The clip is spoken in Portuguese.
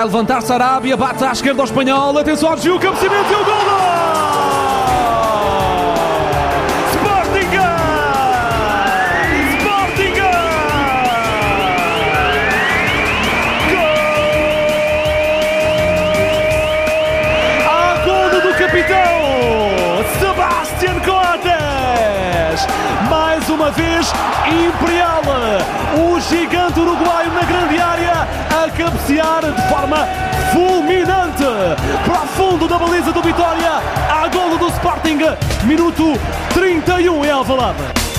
Vai levantar Sarabia, bate à esquerda ao espanhol. Atenção, Gil, cabeceamento e o gol! uma vez Imperial, o gigante uruguaio na grande de forma fulminante para fundo da baliza do Vitória, a golo do Sporting, minuto 31 em Alvalade.